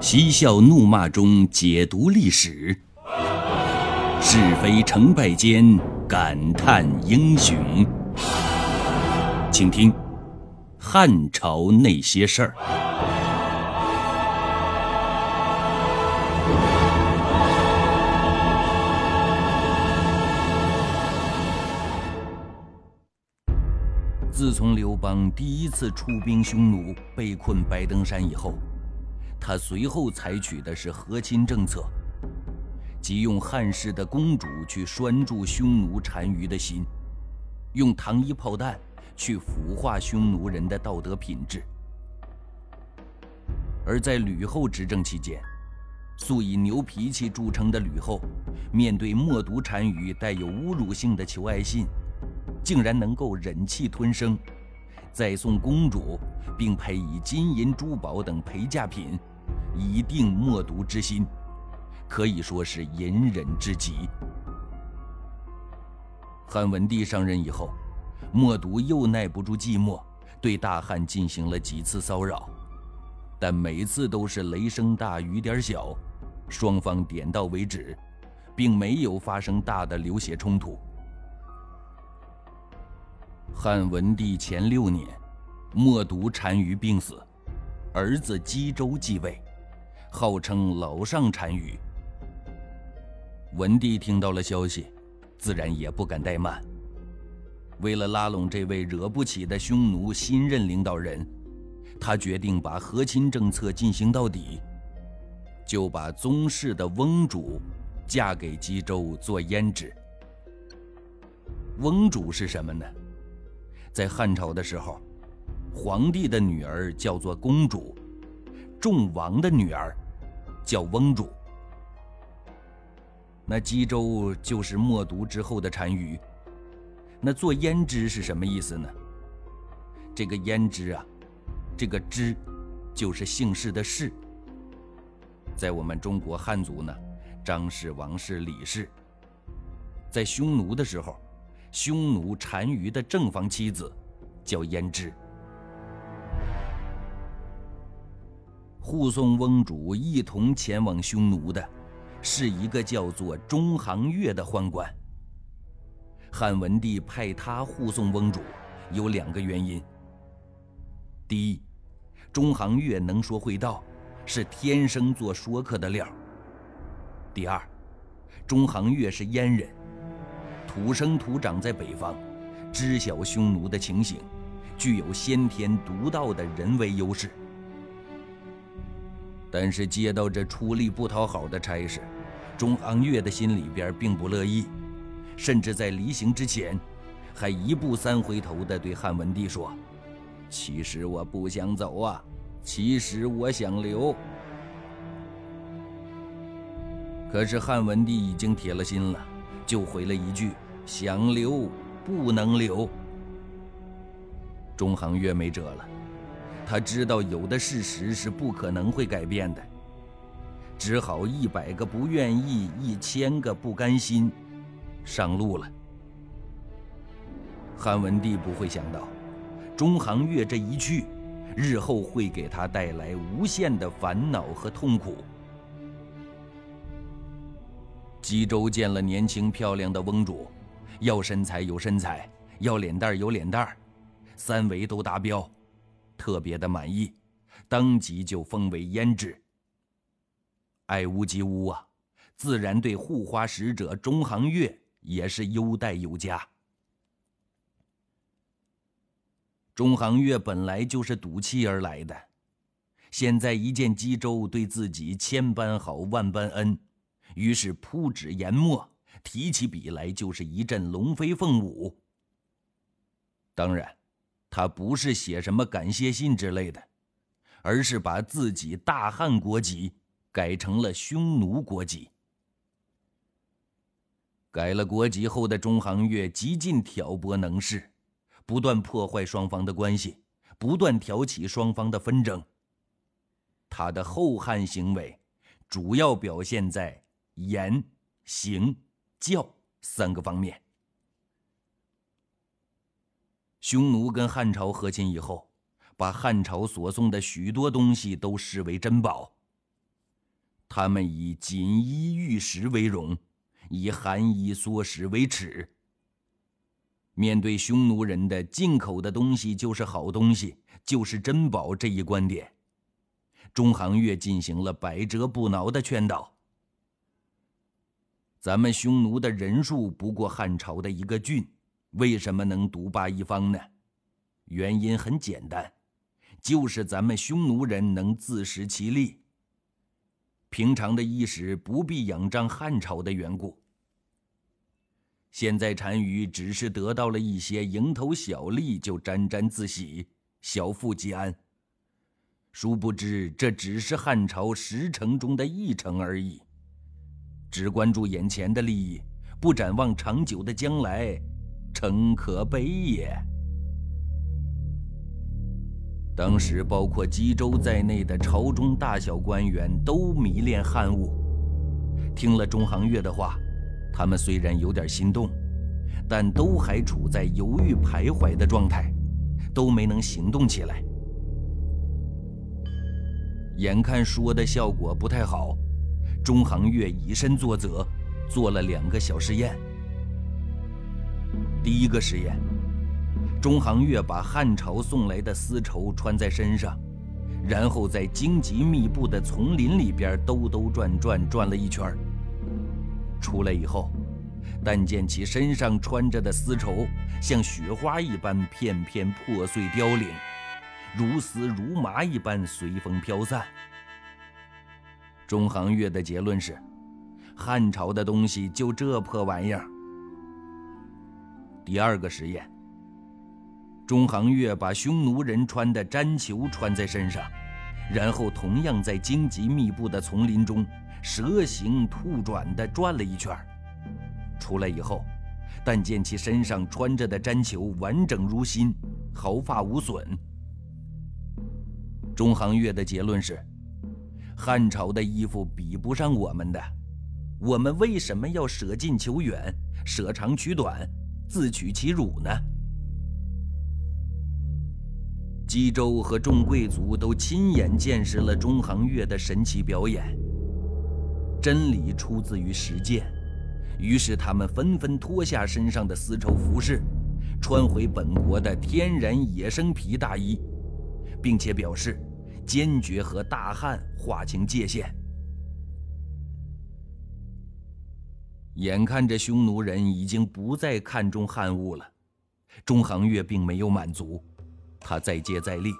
嬉笑怒骂中解读历史，是非成败间感叹英雄。请听《汉朝那些事儿》。自从刘邦第一次出兵匈奴，被困白登山以后，他随后采取的是和亲政策，即用汉室的公主去拴住匈奴单于的心，用糖衣炮弹去腐化匈奴人的道德品质。而在吕后执政期间，素以牛脾气著称的吕后，面对默读单于带有侮辱性的求爱信。竟然能够忍气吞声，再送公主，并配以金银珠宝等陪嫁品，以定默读之心，可以说是隐忍至极。汉文帝上任以后，默读又耐不住寂寞，对大汉进行了几次骚扰，但每次都是雷声大雨点小，双方点到为止，并没有发生大的流血冲突。汉文帝前六年，默读单于病死，儿子姬周继位，号称老上单于。文帝听到了消息，自然也不敢怠慢。为了拉拢这位惹不起的匈奴新任领导人，他决定把和亲政策进行到底，就把宗室的翁主嫁给姬周做胭脂。翁主是什么呢？在汉朝的时候，皇帝的女儿叫做公主，众王的女儿叫翁主。那姬周就是默读之后的单于。那做胭脂是什么意思呢？这个胭脂啊，这个脂就是姓氏的氏。在我们中国汉族呢，张氏、王氏、李氏，在匈奴的时候。匈奴单于的正房妻子叫胭脂。护送翁主一同前往匈奴的，是一个叫做中行月的宦官。汉文帝派他护送翁主，有两个原因：第一，中行月能说会道，是天生做说客的料；第二，中行月是阉人。土生土长在北方，知晓匈奴的情形，具有先天独到的人为优势。但是接到这出力不讨好的差事，中行月的心里边并不乐意，甚至在离行之前，还一步三回头的对汉文帝说：“其实我不想走啊，其实我想留。”可是汉文帝已经铁了心了。就回了一句：“想留不能留。”中行月没辙了，他知道有的事实是不可能会改变的，只好一百个不愿意，一千个不甘心，上路了。汉文帝不会想到，中行月这一去，日后会给他带来无限的烦恼和痛苦。姬周见了年轻漂亮的翁主，要身材有身材，要脸蛋有脸蛋三围都达标，特别的满意，当即就封为胭脂。爱屋及乌啊，自然对护花使者中行月也是优待有加。中行月本来就是赌气而来的，现在一见姬周对自己千般好万般恩。于是铺纸研墨，提起笔来就是一阵龙飞凤舞。当然，他不是写什么感谢信之类的，而是把自己大汉国籍改成了匈奴国籍。改了国籍后的中行月极尽挑拨能事，不断破坏双方的关系，不断挑起双方的纷争。他的后汉行为，主要表现在。言、行、教三个方面。匈奴跟汉朝和亲以后，把汉朝所送的许多东西都视为珍宝，他们以锦衣玉食为荣，以寒衣缩食为耻。面对匈奴人的进口的东西就是好东西，就是珍宝这一观点，中行月进行了百折不挠的劝导。咱们匈奴的人数不过汉朝的一个郡，为什么能独霸一方呢？原因很简单，就是咱们匈奴人能自食其力。平常的衣食不必仰仗汉朝的缘故。现在单于只是得到了一些蝇头小利，就沾沾自喜，小富即安。殊不知，这只是汉朝十城中的一城而已。只关注眼前的利益，不展望长久的将来，诚可悲也。当时，包括冀州在内的朝中大小官员都迷恋汉物。听了中行月的话，他们虽然有点心动，但都还处在犹豫徘徊的状态，都没能行动起来。眼看说的效果不太好，中行月以身作则，做了两个小实验。第一个实验。中行月把汉朝送来的丝绸穿在身上，然后在荆棘密布的丛林里边兜兜转转转了一圈出来以后，但见其身上穿着的丝绸像雪花一般片片破碎凋零，如丝如麻一般随风飘散。中行月的结论是：汉朝的东西就这破玩意儿。第二个实验。中行月把匈奴人穿的毡裘穿在身上，然后同样在荆棘密布的丛林中蛇形兔转地转了一圈出来以后，但见其身上穿着的毡裘完整如新，毫发无损。中行月的结论是：汉朝的衣服比不上我们的，我们为什么要舍近求远，舍长取短，自取其辱呢？冀州和众贵族都亲眼见识了中行月的神奇表演。真理出自于实践，于是他们纷纷脱下身上的丝绸服饰，穿回本国的天然野生皮大衣，并且表示坚决和大汉划清界限。眼看着匈奴人已经不再看重汉物了，中行月并没有满足。他再接再厉，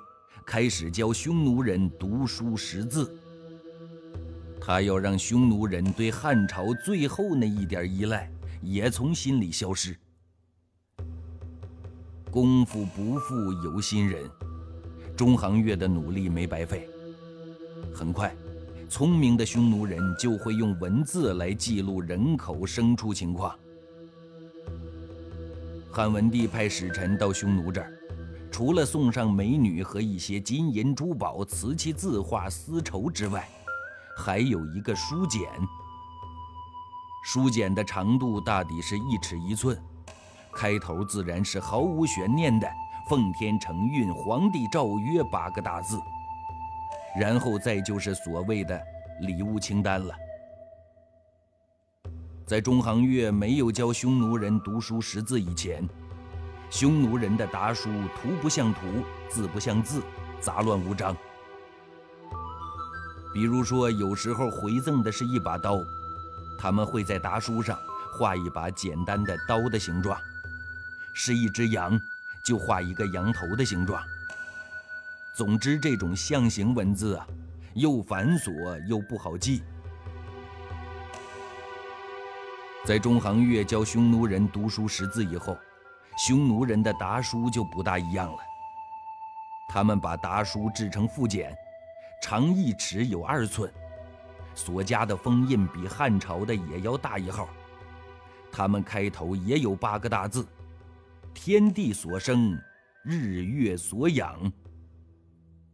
开始教匈奴人读书识字。他要让匈奴人对汉朝最后那一点依赖也从心里消失。功夫不负有心人，中行月的努力没白费。很快，聪明的匈奴人就会用文字来记录人口牲畜情况。汉文帝派使臣到匈奴这儿。除了送上美女和一些金银珠宝、瓷器字画、丝绸之外，还有一个书简。书简的长度大抵是一尺一寸，开头自然是毫无悬念的“奉天承运，皇帝诏曰”八个大字，然后再就是所谓的礼物清单了。在中行月没有教匈奴人读书识字以前。匈奴人的答书图不像图，字不像字，杂乱无章。比如说，有时候回赠的是一把刀，他们会在答书上画一把简单的刀的形状；是一只羊，就画一个羊头的形状。总之，这种象形文字啊，又繁琐又不好记。在中行月教匈奴人读书识字以后。匈奴人的达书就不大一样了。他们把达书制成复简，长一尺有二寸，所加的封印比汉朝的也要大一号。他们开头也有八个大字：“天地所生，日月所养。”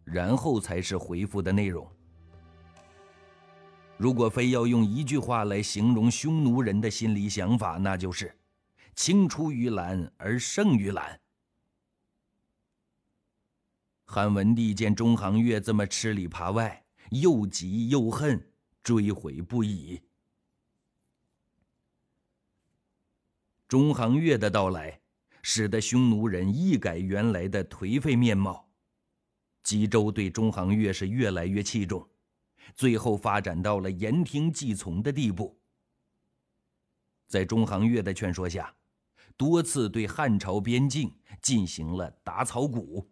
然后才是回复的内容。如果非要用一句话来形容匈奴人的心理想法，那就是。青出于蓝而胜于蓝。汉文帝见中行月这么吃里扒外，又急又恨，追悔不已。中行月的到来，使得匈奴人一改原来的颓废面貌。冀州对中行月是越来越器重，最后发展到了言听计从的地步。在中行月的劝说下，多次对汉朝边境进行了打草谷。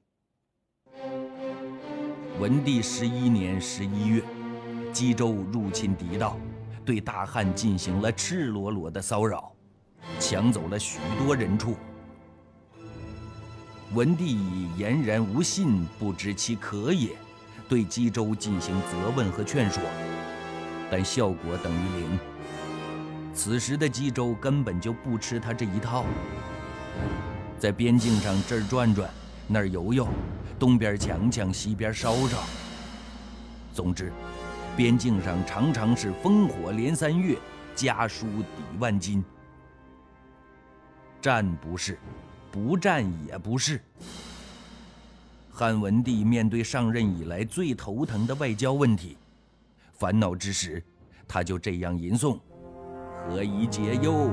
文帝十一年十一月，冀州入侵敌道，对大汉进行了赤裸裸的骚扰。抢走了许多人畜。文帝以言然无信，不知其可也，对冀州进行责问和劝说，但效果等于零。此时的冀州根本就不吃他这一套，在边境上这儿转转，那儿游游，东边抢抢，西边烧烧。总之，边境上常常是烽火连三月，家书抵万金。战不是，不战也不是。汉文帝面对上任以来最头疼的外交问题，烦恼之时，他就这样吟诵：“何以解忧？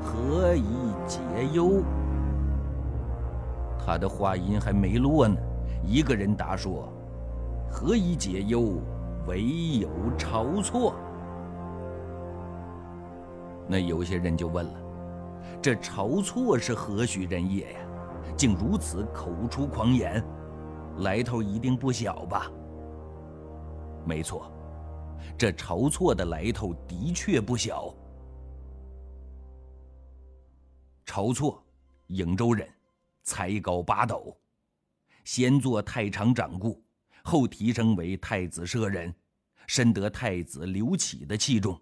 何以解忧？”他的话音还没落呢，一个人答说：“何以解忧？唯有晁错。”那有些人就问了。这晁错是何许人也呀？竟如此口出狂言，来头一定不小吧？没错，这晁错的来头的确不小。晁错，颍州人，才高八斗，先做太常掌故，后提升为太子舍人，深得太子刘启的器重。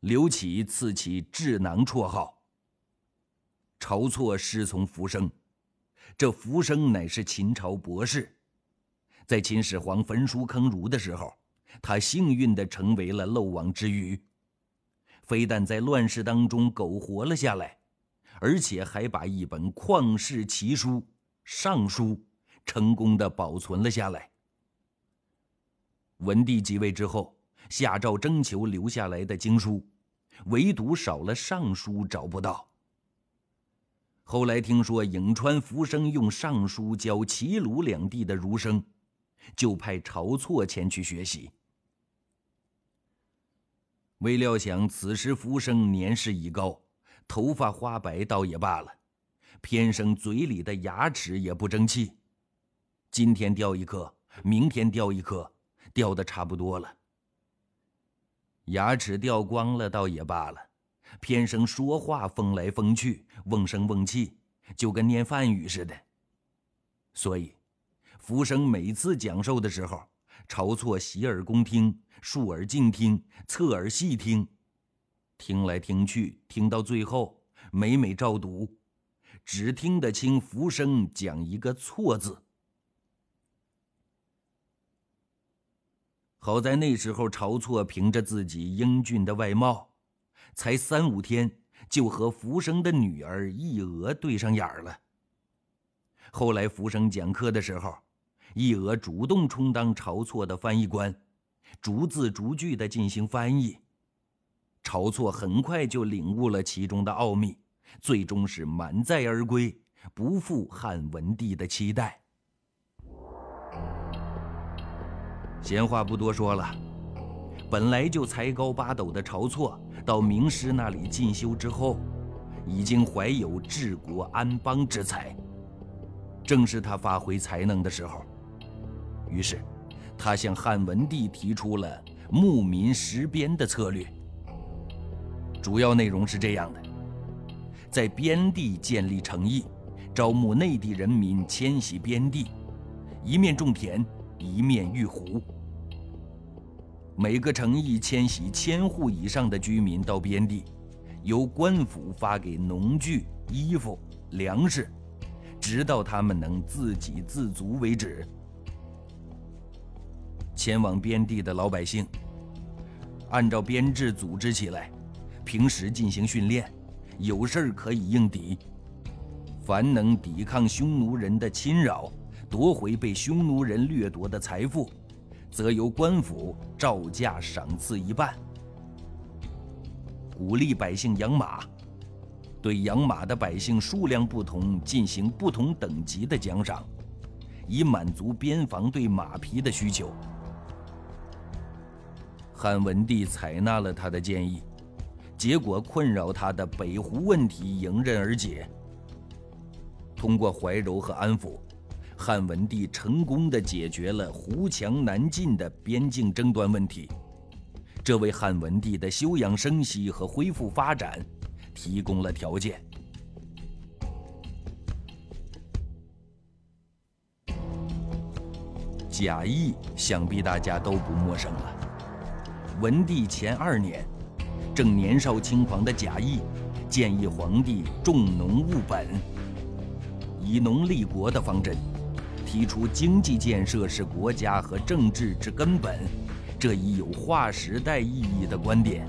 刘启赐其智囊绰号。晁错师从浮生，这浮生乃是秦朝博士，在秦始皇焚书坑儒的时候，他幸运地成为了漏网之鱼，非但在乱世当中苟活了下来，而且还把一本旷世奇书《尚书》成功的保存了下来。文帝即位之后。下诏征求留下来的经书，唯独少了《尚书》，找不到。后来听说颍川浮生用《尚书》教齐鲁两地的儒生，就派晁错前去学习。未料想此时浮生年事已高，头发花白倒也罢了，偏生嘴里的牙齿也不争气，今天掉一颗，明天掉一颗，掉的差不多了。牙齿掉光了倒也罢了，偏生说话风来风去，瓮声瓮气，就跟念梵语似的。所以，福生每次讲授的时候，晁错洗耳恭听，竖耳静听，侧耳细听，听来听去，听到最后，每每照读，只听得清福生讲一个“错”字。好在那时候，晁错凭着自己英俊的外貌，才三五天就和福生的女儿易娥对上眼了。后来福生讲课的时候，易娥主动充当晁错的翻译官，逐字逐句的进行翻译。晁错很快就领悟了其中的奥秘，最终是满载而归，不负汉文帝的期待。闲话不多说了，本来就才高八斗的晁错，到名师那里进修之后，已经怀有治国安邦之才。正是他发挥才能的时候，于是，他向汉文帝提出了牧民实边的策略。主要内容是这样的：在边地建立城邑，招募内地人民迁徙边地，一面种田。一面玉壶，每个城邑迁徙千户以上的居民到边地，由官府发给农具、衣服、粮食，直到他们能自给自足为止。前往边地的老百姓，按照编制组织起来，平时进行训练，有事儿可以应敌。凡能抵抗匈奴人的侵扰。夺回被匈奴人掠夺的财富，则由官府照价赏赐一半。鼓励百姓养马，对养马的百姓数量不同进行不同等级的奖赏，以满足边防对马匹的需求。汉文帝采纳了他的建议，结果困扰他的北胡问题迎刃而解。通过怀柔和安抚，汉文帝成功的解决了胡墙南进的边境争端问题，这为汉文帝的休养生息和恢复发展提供了条件。贾谊想必大家都不陌生了。文帝前二年，正年少轻狂的贾谊建议皇帝重农务本。以农立国的方针，提出经济建设是国家和政治之根本，这一有划时代意义的观点，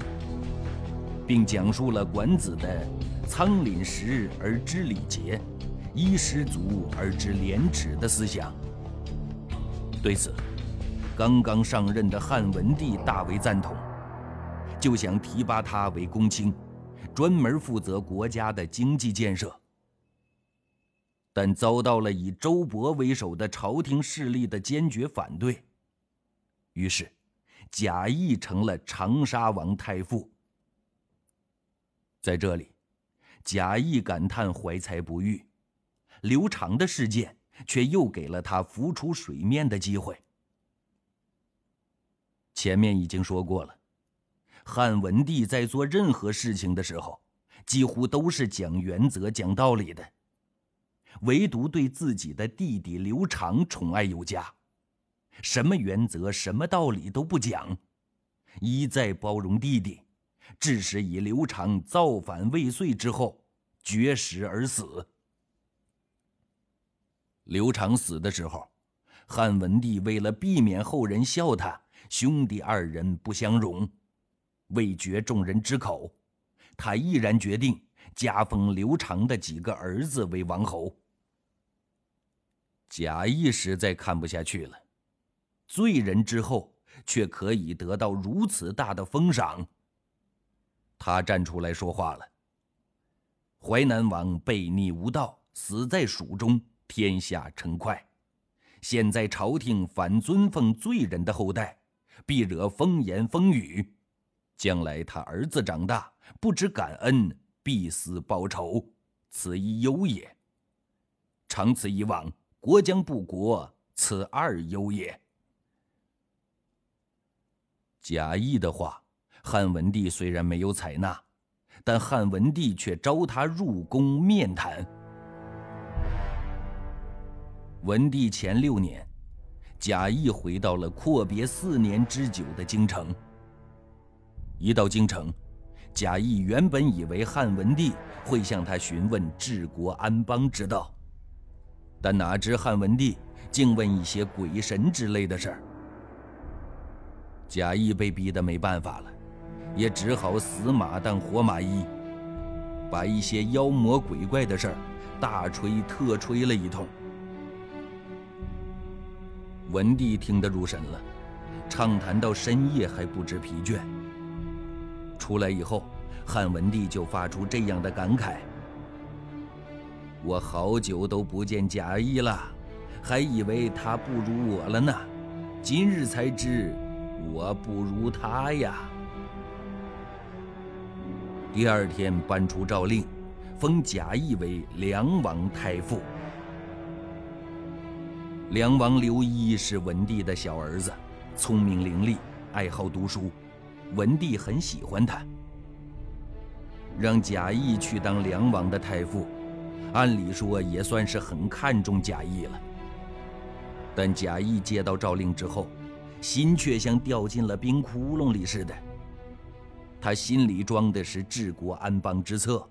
并讲述了管子的“仓廪实而知礼节，衣食足而知廉耻”的思想。对此，刚刚上任的汉文帝大为赞同，就想提拔他为公卿，专门负责国家的经济建设。但遭到了以周勃为首的朝廷势力的坚决反对，于是贾谊成了长沙王太傅。在这里，贾谊感叹怀才不遇，刘长的事件却又给了他浮出水面的机会。前面已经说过了，汉文帝在做任何事情的时候，几乎都是讲原则、讲道理的。唯独对自己的弟弟刘长宠爱有加，什么原则、什么道理都不讲，一再包容弟弟，致使以刘长造反未遂之后绝食而死。刘长死的时候，汉文帝为了避免后人笑他兄弟二人不相容，为绝众人之口，他毅然决定加封刘长的几个儿子为王侯。贾谊实在看不下去了，罪人之后却可以得到如此大的封赏。他站出来说话了：“淮南王悖逆无道，死在蜀中，天下称快。现在朝廷反尊奉罪人的后代，必惹风言风语。将来他儿子长大，不知感恩，必思报仇，此一忧也。长此以往。”国将不国，此二忧也。贾谊的话，汉文帝虽然没有采纳，但汉文帝却召他入宫面谈。文帝前六年，贾谊回到了阔别四年之久的京城。一到京城，贾谊原本以为汉文帝会向他询问治国安邦之道。但哪知汉文帝竟问一些鬼神之类的事儿，贾谊被逼得没办法了，也只好死马当活马医，把一些妖魔鬼怪的事儿大吹特吹了一通。文帝听得入神了，畅谈到深夜还不知疲倦。出来以后，汉文帝就发出这样的感慨。我好久都不见贾谊了，还以为他不如我了呢，今日才知我不如他呀。第二天颁出诏令，封贾谊为梁王太傅。梁王刘一是文帝的小儿子，聪明伶俐，爱好读书，文帝很喜欢他，让贾谊去当梁王的太傅。按理说也算是很看重贾谊了，但贾谊接到诏令之后，心却像掉进了冰窟窿里似的。他心里装的是治国安邦之策，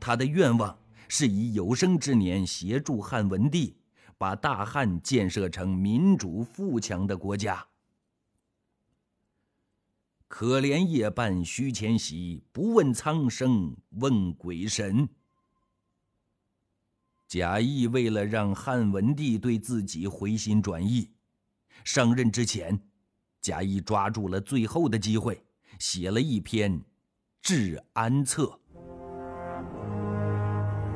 他的愿望是以有生之年协助汉文帝把大汉建设成民主富强的国家。可怜夜半虚前席，不问苍生问鬼神。贾谊为了让汉文帝对自己回心转意，上任之前贾谊抓住了最后的机会，写了一篇《治安策》。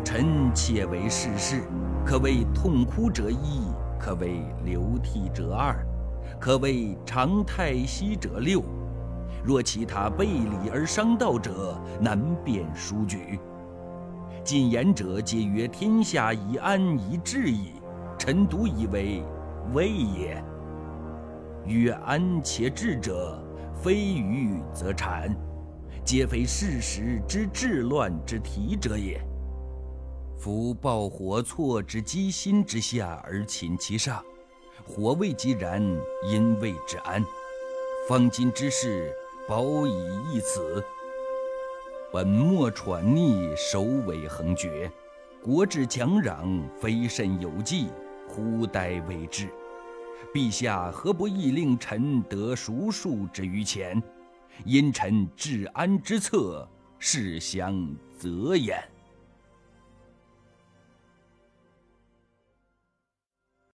臣妾为世事，可谓痛哭者一，可谓流涕者二，可谓长叹息者六。若其他背礼而伤道者，难辨殊举。进言者皆曰：“天下以安以治矣。”臣独以为未也。曰安且治者，非愚则谄，皆非事实之治乱之体者也。夫爆火错之机心之下而寝其上，火未及燃，因谓之安。方今之事，保以易此。本末喘逆，首尾横绝，国之强攘，非甚有计，忽待为之。陛下何不亦令臣得熟数之于前？因臣治安之策，事相则焉。